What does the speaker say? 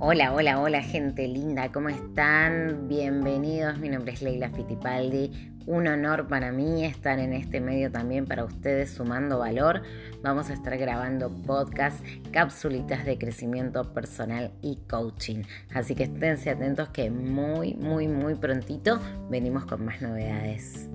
Hola, hola, hola gente linda, ¿cómo están? Bienvenidos, mi nombre es Leila Fittipaldi. Un honor para mí estar en este medio también para ustedes sumando valor. Vamos a estar grabando podcast, cápsulitas de crecimiento personal y coaching. Así que esténse atentos que muy, muy, muy prontito venimos con más novedades.